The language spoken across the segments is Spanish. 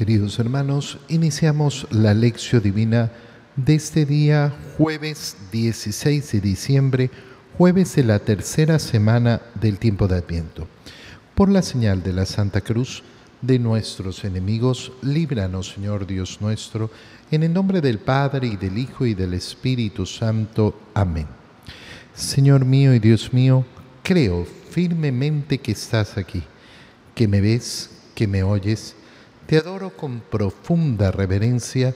Queridos hermanos, iniciamos la lección divina de este día, jueves 16 de diciembre, jueves de la tercera semana del tiempo de Adviento. Por la señal de la Santa Cruz de nuestros enemigos, líbranos, Señor Dios nuestro, en el nombre del Padre y del Hijo y del Espíritu Santo. Amén. Señor mío y Dios mío, creo firmemente que estás aquí, que me ves, que me oyes. Te adoro con profunda reverencia,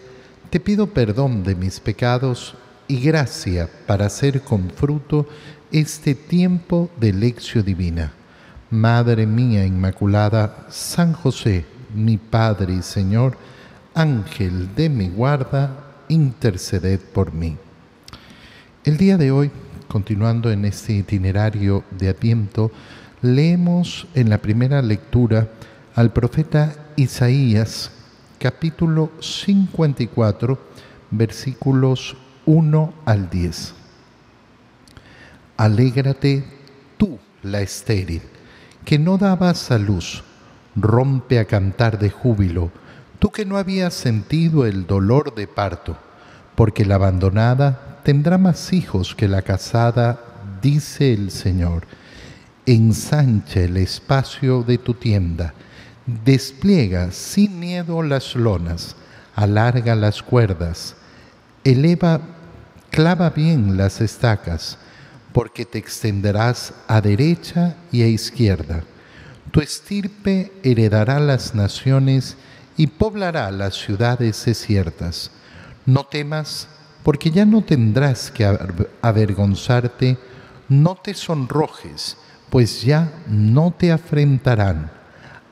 te pido perdón de mis pecados y gracia para hacer con fruto este tiempo de lección divina. Madre mía Inmaculada, San José, mi Padre y Señor, Ángel de mi guarda, interceded por mí. El día de hoy continuando en este itinerario de Adviento, leemos en la primera lectura al profeta Isaías, capítulo 54, versículos 1 al 10. Alégrate tú, la estéril, que no dabas a luz, rompe a cantar de júbilo, tú que no habías sentido el dolor de parto, porque la abandonada tendrá más hijos que la casada, dice el Señor. Ensancha el espacio de tu tienda, despliega sin miedo las lonas, alarga las cuerdas, eleva, clava bien las estacas, porque te extenderás a derecha y a izquierda. Tu estirpe heredará las naciones y poblará las ciudades desiertas. No temas, porque ya no tendrás que avergonzarte, no te sonrojes, pues ya no te afrentarán.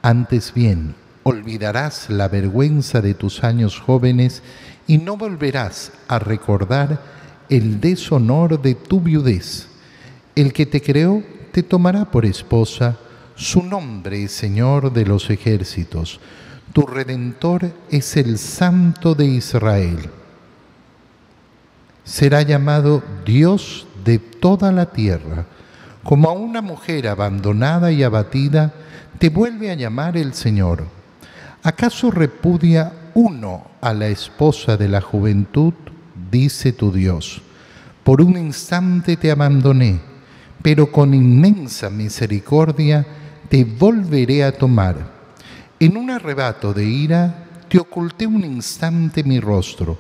Antes bien, olvidarás la vergüenza de tus años jóvenes y no volverás a recordar el deshonor de tu viudez. El que te creó te tomará por esposa, su nombre es Señor de los ejércitos, tu redentor es el Santo de Israel será llamado Dios de toda la tierra. Como a una mujer abandonada y abatida, te vuelve a llamar el Señor. ¿Acaso repudia uno a la esposa de la juventud? Dice tu Dios. Por un instante te abandoné, pero con inmensa misericordia te volveré a tomar. En un arrebato de ira te oculté un instante mi rostro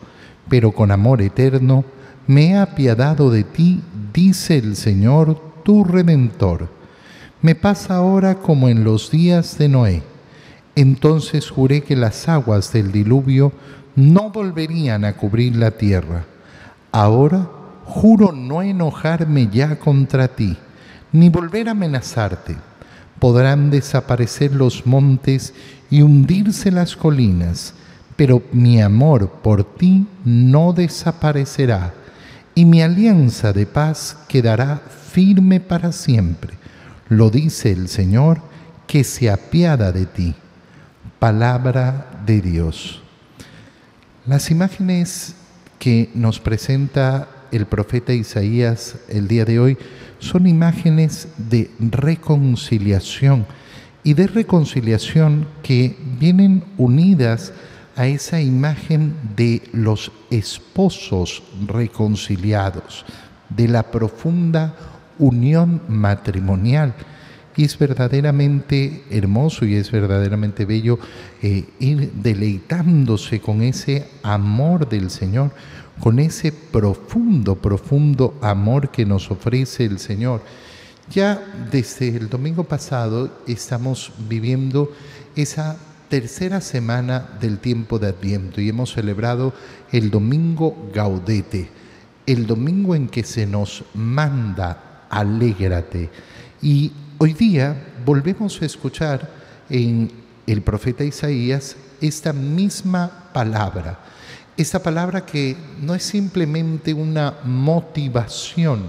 pero con amor eterno me he apiadado de ti, dice el Señor, tu redentor. Me pasa ahora como en los días de Noé. Entonces juré que las aguas del diluvio no volverían a cubrir la tierra. Ahora juro no enojarme ya contra ti, ni volver a amenazarte. Podrán desaparecer los montes y hundirse las colinas pero mi amor por ti no desaparecerá y mi alianza de paz quedará firme para siempre. Lo dice el Señor que se apiada de ti. Palabra de Dios. Las imágenes que nos presenta el profeta Isaías el día de hoy son imágenes de reconciliación y de reconciliación que vienen unidas a esa imagen de los esposos reconciliados, de la profunda unión matrimonial. Y es verdaderamente hermoso y es verdaderamente bello eh, ir deleitándose con ese amor del Señor, con ese profundo, profundo amor que nos ofrece el Señor. Ya desde el domingo pasado estamos viviendo esa tercera semana del tiempo de Adviento y hemos celebrado el domingo Gaudete, el domingo en que se nos manda alégrate. Y hoy día volvemos a escuchar en el profeta Isaías esta misma palabra, esta palabra que no es simplemente una motivación,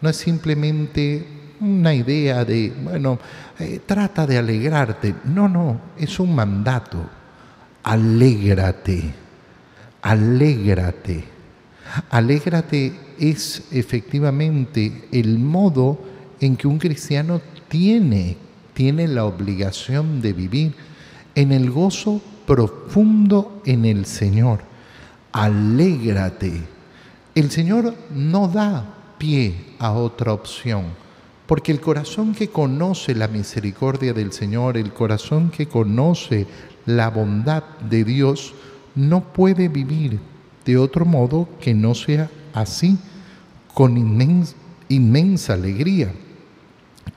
no es simplemente una idea de, bueno, eh, trata de alegrarte. No, no, es un mandato. Alégrate, alégrate. Alégrate es efectivamente el modo en que un cristiano tiene, tiene la obligación de vivir en el gozo profundo en el Señor. Alégrate. El Señor no da pie a otra opción, porque el corazón que conoce la misericordia del Señor, el corazón que conoce la bondad de Dios, no puede vivir de otro modo que no sea así, con inmensa, alegría.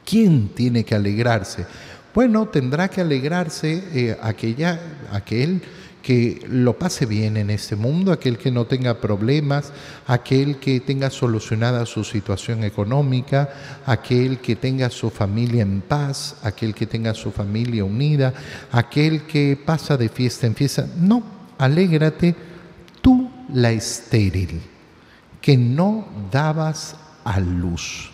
¿Quién tiene que alegrarse? Bueno, tendrá que alegrarse eh, aquella, aquel que lo pase bien en este mundo, aquel que no tenga problemas, aquel que tenga solucionada su situación económica, aquel que tenga su familia en paz, aquel que tenga su familia unida, aquel que pasa de fiesta en fiesta. No, alégrate tú la estéril, que no dabas a luz.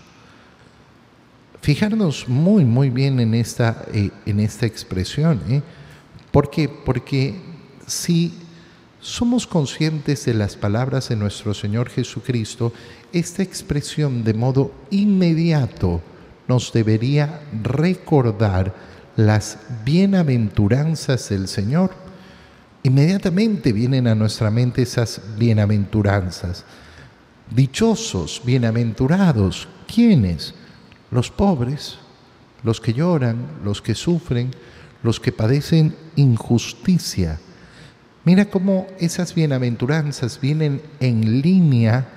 Fijarnos muy, muy bien en esta, eh, en esta expresión. ¿eh? ¿Por qué? Porque si somos conscientes de las palabras de nuestro Señor Jesucristo, esta expresión de modo inmediato nos debería recordar las bienaventuranzas del Señor. Inmediatamente vienen a nuestra mente esas bienaventuranzas. Dichosos, bienaventurados, ¿quiénes? Los pobres, los que lloran, los que sufren, los que padecen injusticia Mira cómo esas bienaventuranzas vienen en línea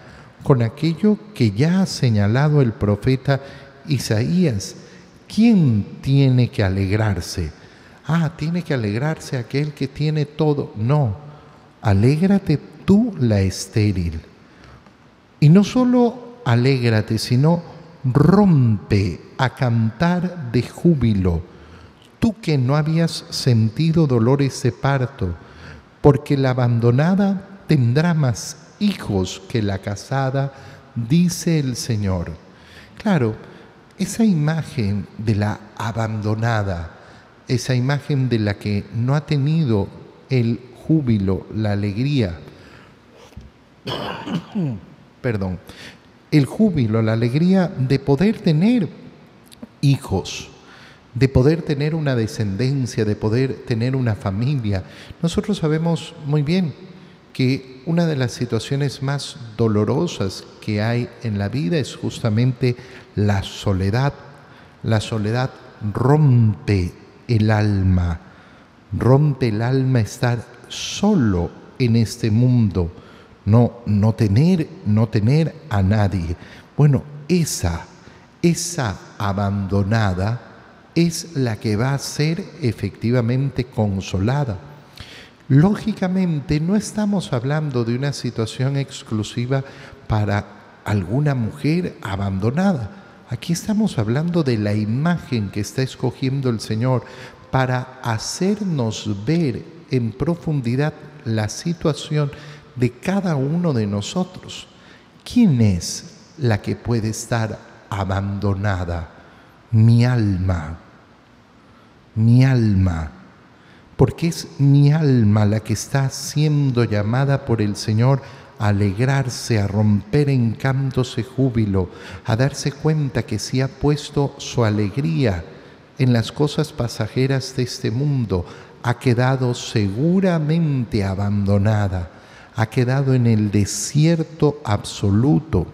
con aquello que ya ha señalado el profeta Isaías. ¿Quién tiene que alegrarse? Ah, tiene que alegrarse aquel que tiene todo. No, alégrate tú la estéril. Y no solo alégrate, sino rompe a cantar de júbilo. Tú que no habías sentido dolores de parto, porque la abandonada tendrá más hijos que la casada, dice el Señor. Claro, esa imagen de la abandonada, esa imagen de la que no ha tenido el júbilo, la alegría, perdón, el júbilo, la alegría de poder tener hijos de poder tener una descendencia, de poder tener una familia. Nosotros sabemos muy bien que una de las situaciones más dolorosas que hay en la vida es justamente la soledad. La soledad rompe el alma, rompe el alma estar solo en este mundo, no, no tener, no tener a nadie. Bueno, esa, esa abandonada, es la que va a ser efectivamente consolada. Lógicamente no estamos hablando de una situación exclusiva para alguna mujer abandonada. Aquí estamos hablando de la imagen que está escogiendo el Señor para hacernos ver en profundidad la situación de cada uno de nosotros. ¿Quién es la que puede estar abandonada? Mi alma mi alma, porque es mi alma la que está siendo llamada por el Señor a alegrarse, a romper en cantos de júbilo, a darse cuenta que si ha puesto su alegría en las cosas pasajeras de este mundo, ha quedado seguramente abandonada, ha quedado en el desierto absoluto.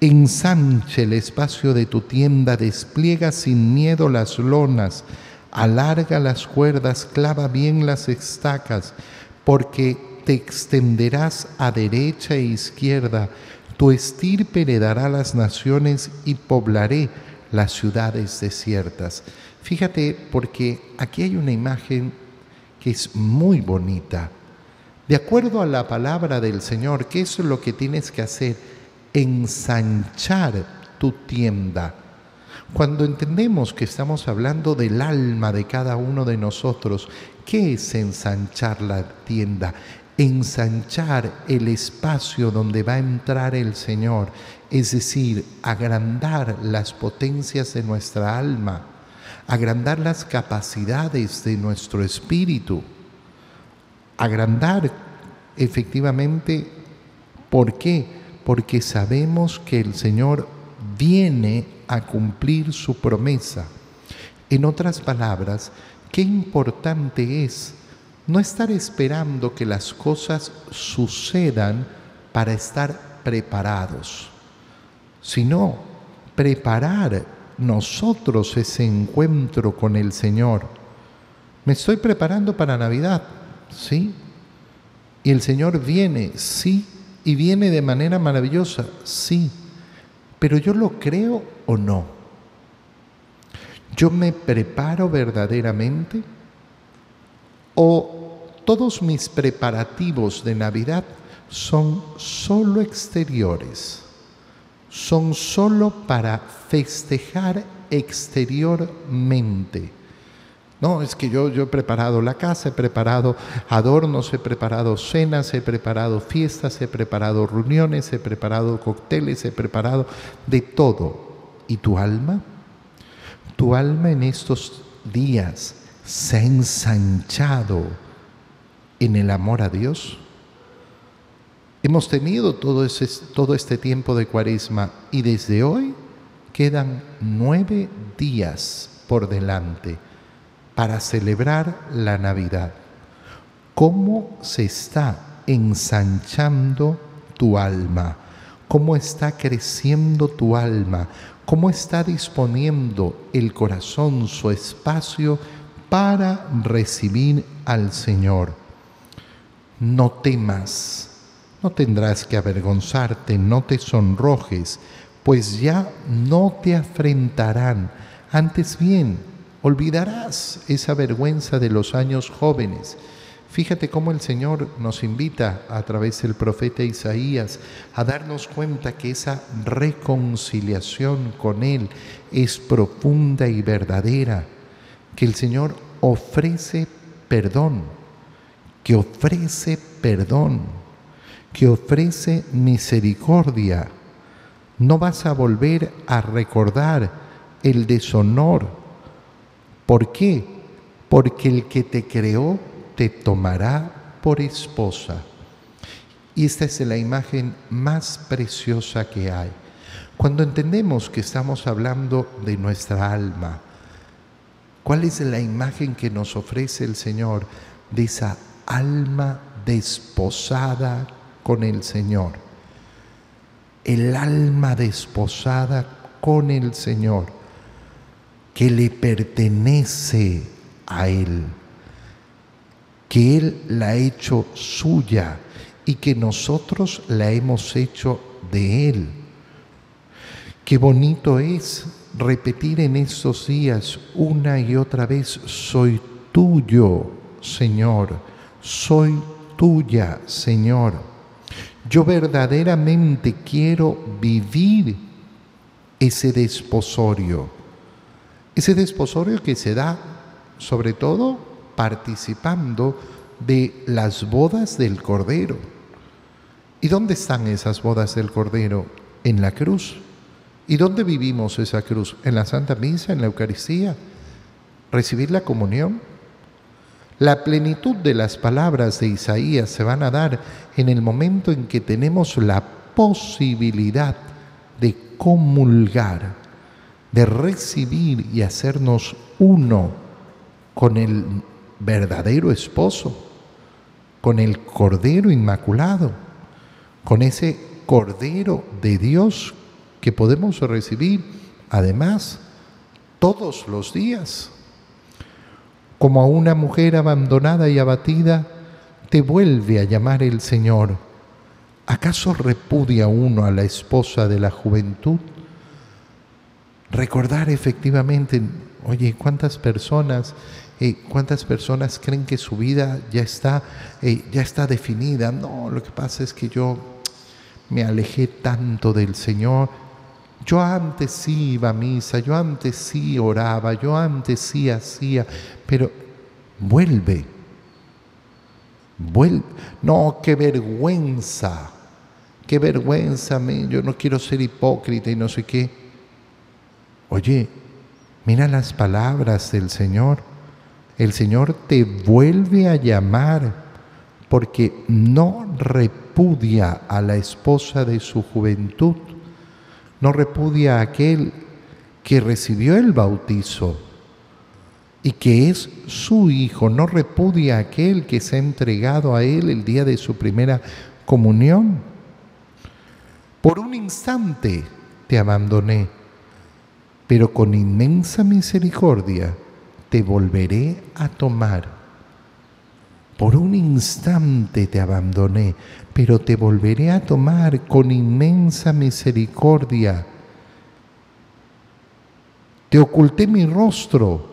Ensanche el espacio de tu tienda, despliega sin miedo las lonas, alarga las cuerdas, clava bien las estacas, porque te extenderás a derecha e izquierda, tu estirpe heredará las naciones y poblaré las ciudades desiertas. Fíjate, porque aquí hay una imagen que es muy bonita. De acuerdo a la palabra del Señor, ¿qué es lo que tienes que hacer? Ensanchar tu tienda cuando entendemos que estamos hablando del alma de cada uno de nosotros, ¿qué es ensanchar la tienda? Ensanchar el espacio donde va a entrar el Señor, es decir, agrandar las potencias de nuestra alma, agrandar las capacidades de nuestro espíritu, agrandar efectivamente, ¿por qué? Porque sabemos que el Señor viene a cumplir su promesa. En otras palabras, qué importante es no estar esperando que las cosas sucedan para estar preparados, sino preparar nosotros ese encuentro con el Señor. Me estoy preparando para Navidad, ¿sí? Y el Señor viene, sí, y viene de manera maravillosa, sí, pero yo lo creo o no. ¿Yo me preparo verdaderamente? ¿O todos mis preparativos de Navidad son solo exteriores? Son solo para festejar exteriormente no, es que yo, he preparado la casa, he preparado adornos, he preparado cenas, he preparado fiestas, he preparado reuniones, he preparado cócteles, he preparado de todo. ¿Y tu alma? Tu alma en estos días se ha ensanchado en el amor a Dios. Hemos tenido todo, ese, todo este tiempo de cuaresma y desde hoy quedan nueve días por delante para celebrar la Navidad. ¿Cómo se está ensanchando tu alma? ¿Cómo está creciendo tu alma? ¿Cómo está disponiendo el corazón su espacio para recibir al Señor? No temas, no tendrás que avergonzarte, no te sonrojes, pues ya no te afrentarán. Antes bien, Olvidarás esa vergüenza de los años jóvenes. Fíjate cómo el Señor nos invita a través del profeta Isaías a darnos cuenta que esa reconciliación con Él es profunda y verdadera, que el Señor ofrece perdón, que ofrece perdón, que ofrece misericordia. No vas a volver a recordar el deshonor ¿Por qué? Porque el que te creó te tomará por esposa. Y esta es la imagen más preciosa que hay. Cuando entendemos que estamos hablando de nuestra alma, ¿cuál es la imagen que nos ofrece el Señor de esa alma desposada con el Señor? El alma desposada con el Señor que le pertenece a Él, que Él la ha hecho suya y que nosotros la hemos hecho de Él. Qué bonito es repetir en estos días una y otra vez, soy tuyo, Señor, soy tuya, Señor. Yo verdaderamente quiero vivir ese desposorio ese desposorio que se da sobre todo participando de las bodas del Cordero. ¿Y dónde están esas bodas del Cordero? En la cruz. ¿Y dónde vivimos esa cruz? En la Santa Misa, en la Eucaristía. Recibir la comunión. La plenitud de las palabras de Isaías se van a dar en el momento en que tenemos la posibilidad de comulgar de recibir y hacernos uno con el verdadero esposo, con el Cordero Inmaculado, con ese Cordero de Dios que podemos recibir además todos los días. Como a una mujer abandonada y abatida, te vuelve a llamar el Señor. ¿Acaso repudia uno a la esposa de la juventud? Recordar efectivamente, oye, cuántas personas, eh, cuántas personas creen que su vida ya está, eh, ya está definida. No, lo que pasa es que yo me alejé tanto del Señor. Yo antes sí iba a misa, yo antes sí oraba, yo antes sí hacía, pero vuelve, vuelve. No, qué vergüenza, qué vergüenza, yo no quiero ser hipócrita y no sé qué. Oye, mira las palabras del Señor. El Señor te vuelve a llamar porque no repudia a la esposa de su juventud, no repudia a aquel que recibió el bautizo, y que es su Hijo, no repudia a aquel que se ha entregado a Él el día de su primera comunión. Por un instante te abandoné, pero con inmensa misericordia te volveré a tomar. Por un instante te abandoné, pero te volveré a tomar con inmensa misericordia. Te oculté mi rostro,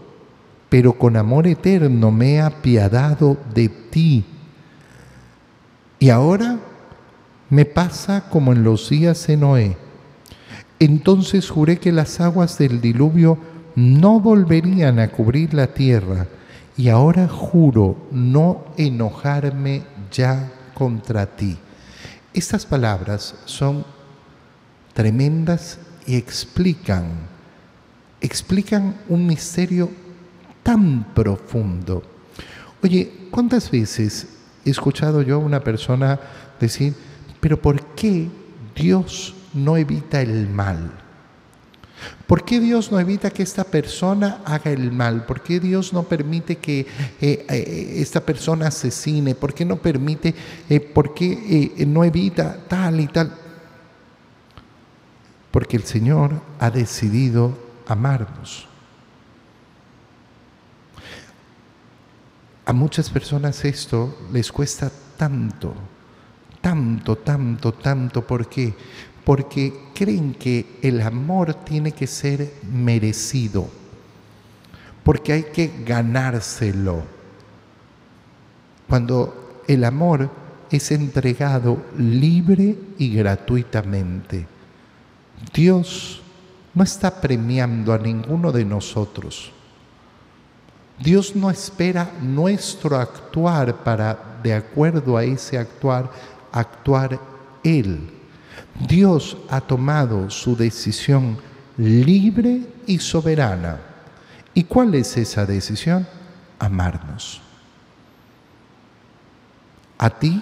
pero con amor eterno me he apiadado de ti. Y ahora me pasa como en los días de Noé. Entonces juré que las aguas del diluvio no volverían a cubrir la tierra, y ahora juro no enojarme ya contra ti. Estas palabras son tremendas y explican, explican un misterio tan profundo. Oye, ¿cuántas veces he escuchado yo a una persona decir, pero ¿por qué Dios no evita el mal? ¿Por qué Dios no evita que esta persona haga el mal? ¿Por qué Dios no permite que eh, eh, esta persona asesine? ¿Por qué no permite, eh, por qué no evita tal y tal? Porque el Señor ha decidido amarnos. A muchas personas esto les cuesta tanto, tanto, tanto, tanto. ¿Por qué? porque creen que el amor tiene que ser merecido, porque hay que ganárselo. Cuando el amor es entregado libre y gratuitamente. Dios no está premiando a ninguno de nosotros. Dios no espera nuestro actuar para, de acuerdo a ese actuar, actuar Él. Dios ha tomado su decisión libre y soberana. ¿Y cuál es esa decisión? Amarnos. A ti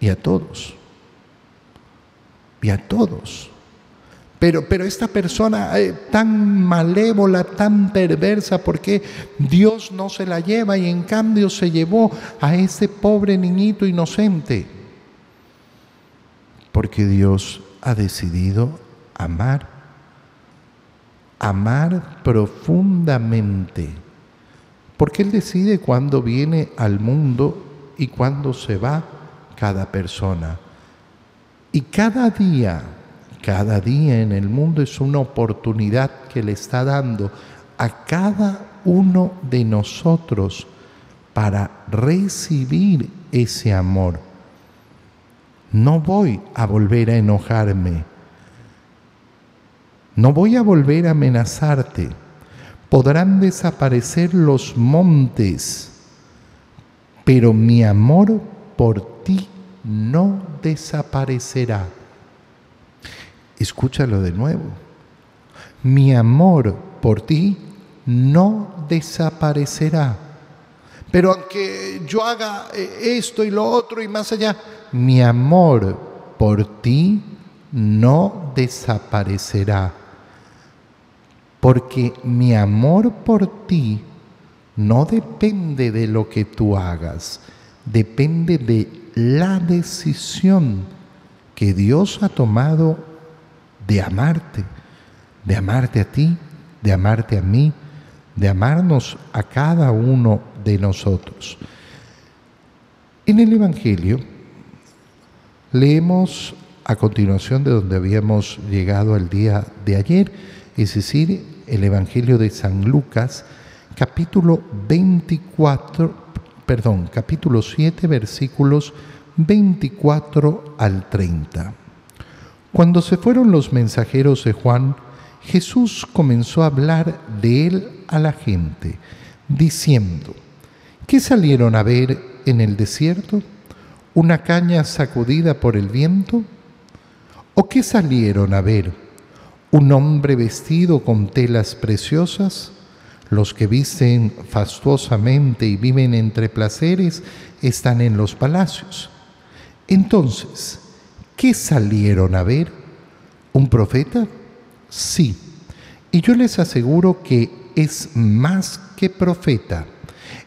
y a todos. Y a todos. Pero, pero esta persona eh, tan malévola, tan perversa, ¿por qué Dios no se la lleva y en cambio se llevó a ese pobre niñito inocente? Porque Dios ha decidido amar, amar profundamente, porque Él decide cuándo viene al mundo y cuándo se va cada persona. Y cada día, cada día en el mundo es una oportunidad que le está dando a cada uno de nosotros para recibir ese amor no voy a volver a enojarme. No voy a volver a amenazarte. Podrán desaparecer los montes, pero mi amor por ti no desaparecerá. Escúchalo de nuevo. Mi amor por ti no desaparecerá. Pero aunque yo haga eh, esto y lo otro y más allá, mi amor por ti no desaparecerá, porque mi amor por ti no depende de lo que tú hagas, depende de la decisión que Dios ha tomado de amarte, de amarte a ti, de amarte a mí, de amarnos a cada uno de nosotros. En el Evangelio, Leemos a continuación de donde habíamos llegado el día de ayer, es decir, el Evangelio de San Lucas, capítulo 24, perdón, capítulo 7, versículos 24 al 30. Cuando se fueron los mensajeros de Juan, Jesús comenzó a hablar de él a la gente, diciendo, ¿qué salieron a ver en el desierto? Una caña sacudida por el viento? ¿O qué salieron a ver? ¿Un hombre vestido con telas preciosas? Los que visten fastuosamente y viven entre placeres están en los palacios. Entonces, ¿qué salieron a ver? ¿Un profeta? Sí. Y yo les aseguro que es más que profeta.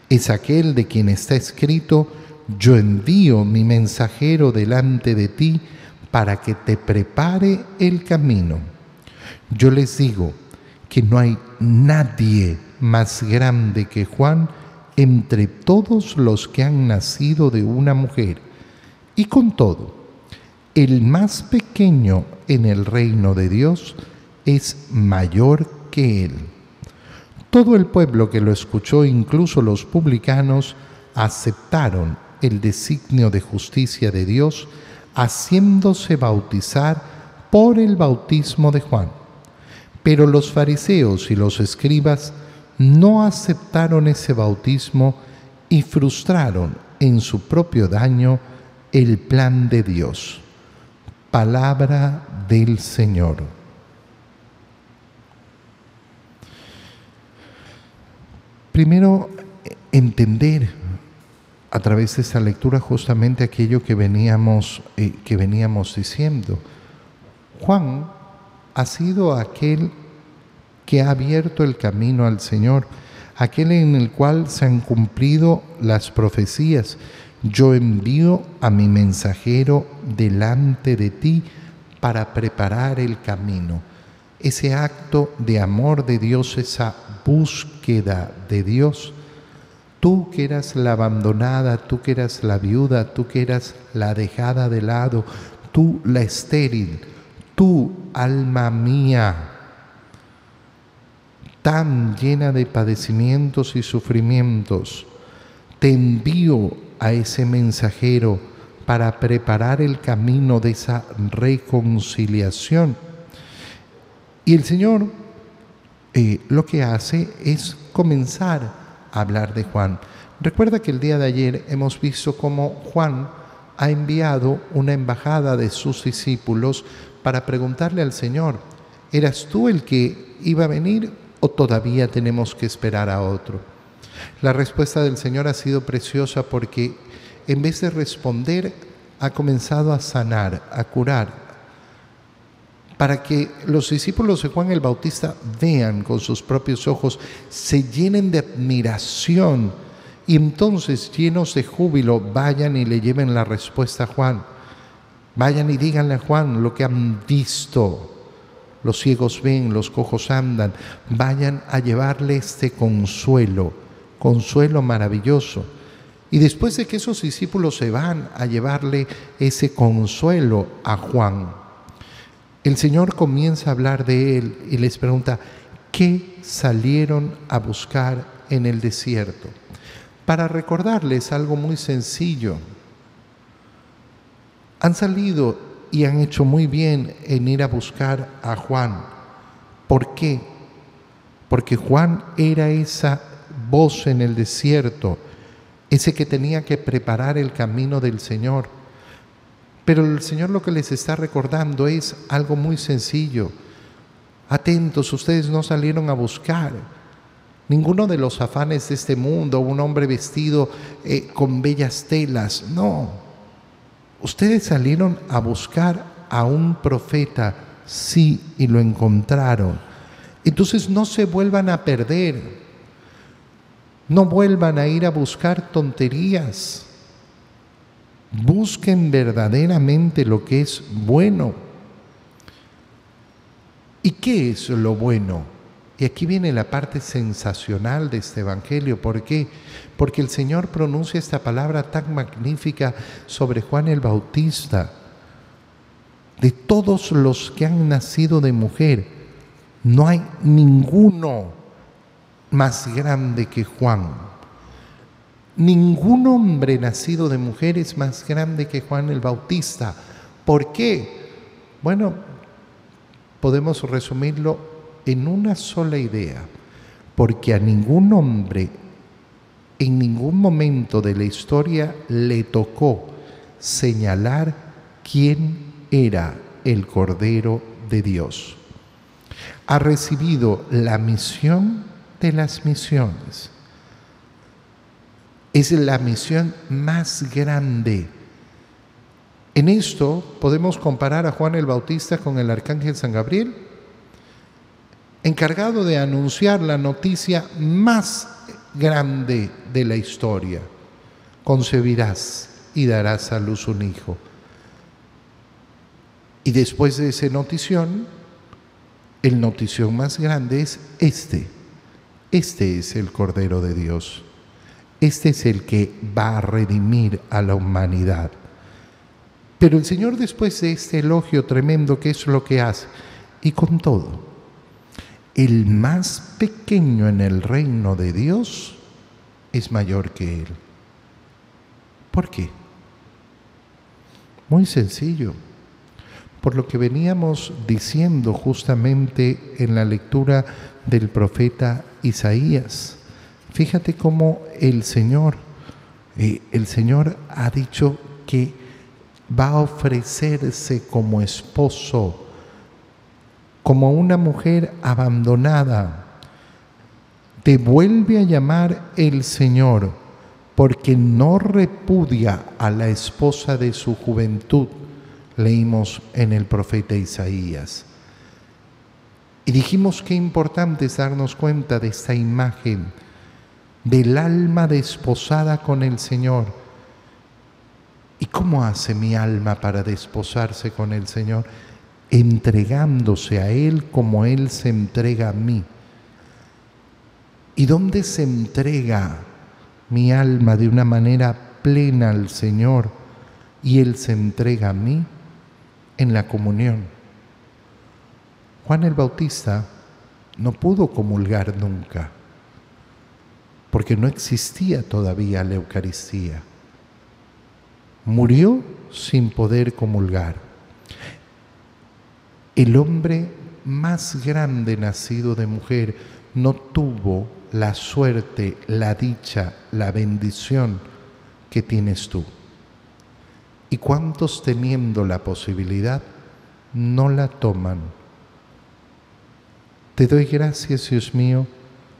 Es aquel de quien está escrito, yo envío mi mensajero delante de ti para que te prepare el camino. Yo les digo que no hay nadie más grande que Juan entre todos los que han nacido de una mujer. Y con todo, el más pequeño en el reino de Dios es mayor que él. Todo el pueblo que lo escuchó, incluso los publicanos, aceptaron el designio de justicia de Dios, haciéndose bautizar por el bautismo de Juan. Pero los fariseos y los escribas no aceptaron ese bautismo y frustraron en su propio daño el plan de Dios. Palabra del Señor. Primero, entender a través de esta lectura justamente aquello que veníamos, eh, que veníamos diciendo. Juan ha sido aquel que ha abierto el camino al Señor, aquel en el cual se han cumplido las profecías. Yo envío a mi mensajero delante de ti para preparar el camino. Ese acto de amor de Dios, esa búsqueda de Dios, tú que eras la abandonada, tú que eras la viuda, tú que eras la dejada de lado, tú la estéril, tú alma mía, tan llena de padecimientos y sufrimientos, te envío a ese mensajero para preparar el camino de esa reconciliación. Y el Señor eh, lo que hace es comenzar hablar de Juan. Recuerda que el día de ayer hemos visto cómo Juan ha enviado una embajada de sus discípulos para preguntarle al Señor, ¿eras tú el que iba a venir o todavía tenemos que esperar a otro? La respuesta del Señor ha sido preciosa porque en vez de responder, ha comenzado a sanar, a curar, para que los discípulos de Juan el Bautista vean con sus propios ojos, se llenen de admiración y entonces llenos de júbilo vayan y le lleven la respuesta a Juan. Vayan y díganle a Juan lo que han visto los ciegos ven, los cojos andan, vayan a llevarle este consuelo, consuelo maravilloso. Y después de que esos discípulos se van a llevarle ese consuelo a Juan, el Señor comienza a hablar de él y les pregunta, ¿qué salieron a buscar en el desierto? Para recordarles algo muy sencillo. Han salido y han hecho muy bien en ir a buscar a Juan. ¿Por qué? Porque Juan era esa voz en el desierto, ese que tenía que preparar el camino del Señor. Pero el Señor lo que les está recordando es algo muy sencillo. Atentos, ustedes no salieron a buscar ninguno de los afanes de este mundo, un hombre vestido eh, con bellas telas, no. Ustedes salieron a buscar a un profeta, sí, y lo encontraron. Entonces no se vuelvan a perder. No vuelvan a ir a buscar tonterías. Busquen verdaderamente lo que es bueno. ¿Y qué es lo bueno? Y aquí viene la parte sensacional de este Evangelio. ¿Por qué? Porque el Señor pronuncia esta palabra tan magnífica sobre Juan el Bautista. De todos los que han nacido de mujer, no hay ninguno más grande que Juan. Ningún hombre nacido de mujer es más grande que Juan el Bautista. ¿Por qué? Bueno, podemos resumirlo en una sola idea, porque a ningún hombre en ningún momento de la historia le tocó señalar quién era el Cordero de Dios. Ha recibido la misión de las misiones. Es la misión más grande. En esto podemos comparar a Juan el Bautista con el arcángel San Gabriel encargado de anunciar la noticia más grande de la historia. Concebirás y darás a luz un hijo. Y después de esa notición, el notición más grande es este. Este es el Cordero de Dios. Este es el que va a redimir a la humanidad. Pero el Señor después de este elogio tremendo, ¿qué es lo que hace? Y con todo, el más pequeño en el reino de Dios es mayor que Él. ¿Por qué? Muy sencillo. Por lo que veníamos diciendo justamente en la lectura del profeta Isaías. Fíjate cómo el Señor, eh, el Señor ha dicho que va a ofrecerse como esposo, como una mujer abandonada. Te vuelve a llamar el Señor porque no repudia a la esposa de su juventud, leímos en el profeta Isaías. Y dijimos que importante es darnos cuenta de esta imagen del alma desposada con el Señor. ¿Y cómo hace mi alma para desposarse con el Señor? Entregándose a Él como Él se entrega a mí. ¿Y dónde se entrega mi alma de una manera plena al Señor y Él se entrega a mí? En la comunión. Juan el Bautista no pudo comulgar nunca porque no existía todavía la Eucaristía. Murió sin poder comulgar. El hombre más grande nacido de mujer no tuvo la suerte, la dicha, la bendición que tienes tú. ¿Y cuántos teniendo la posibilidad no la toman? Te doy gracias, Dios mío,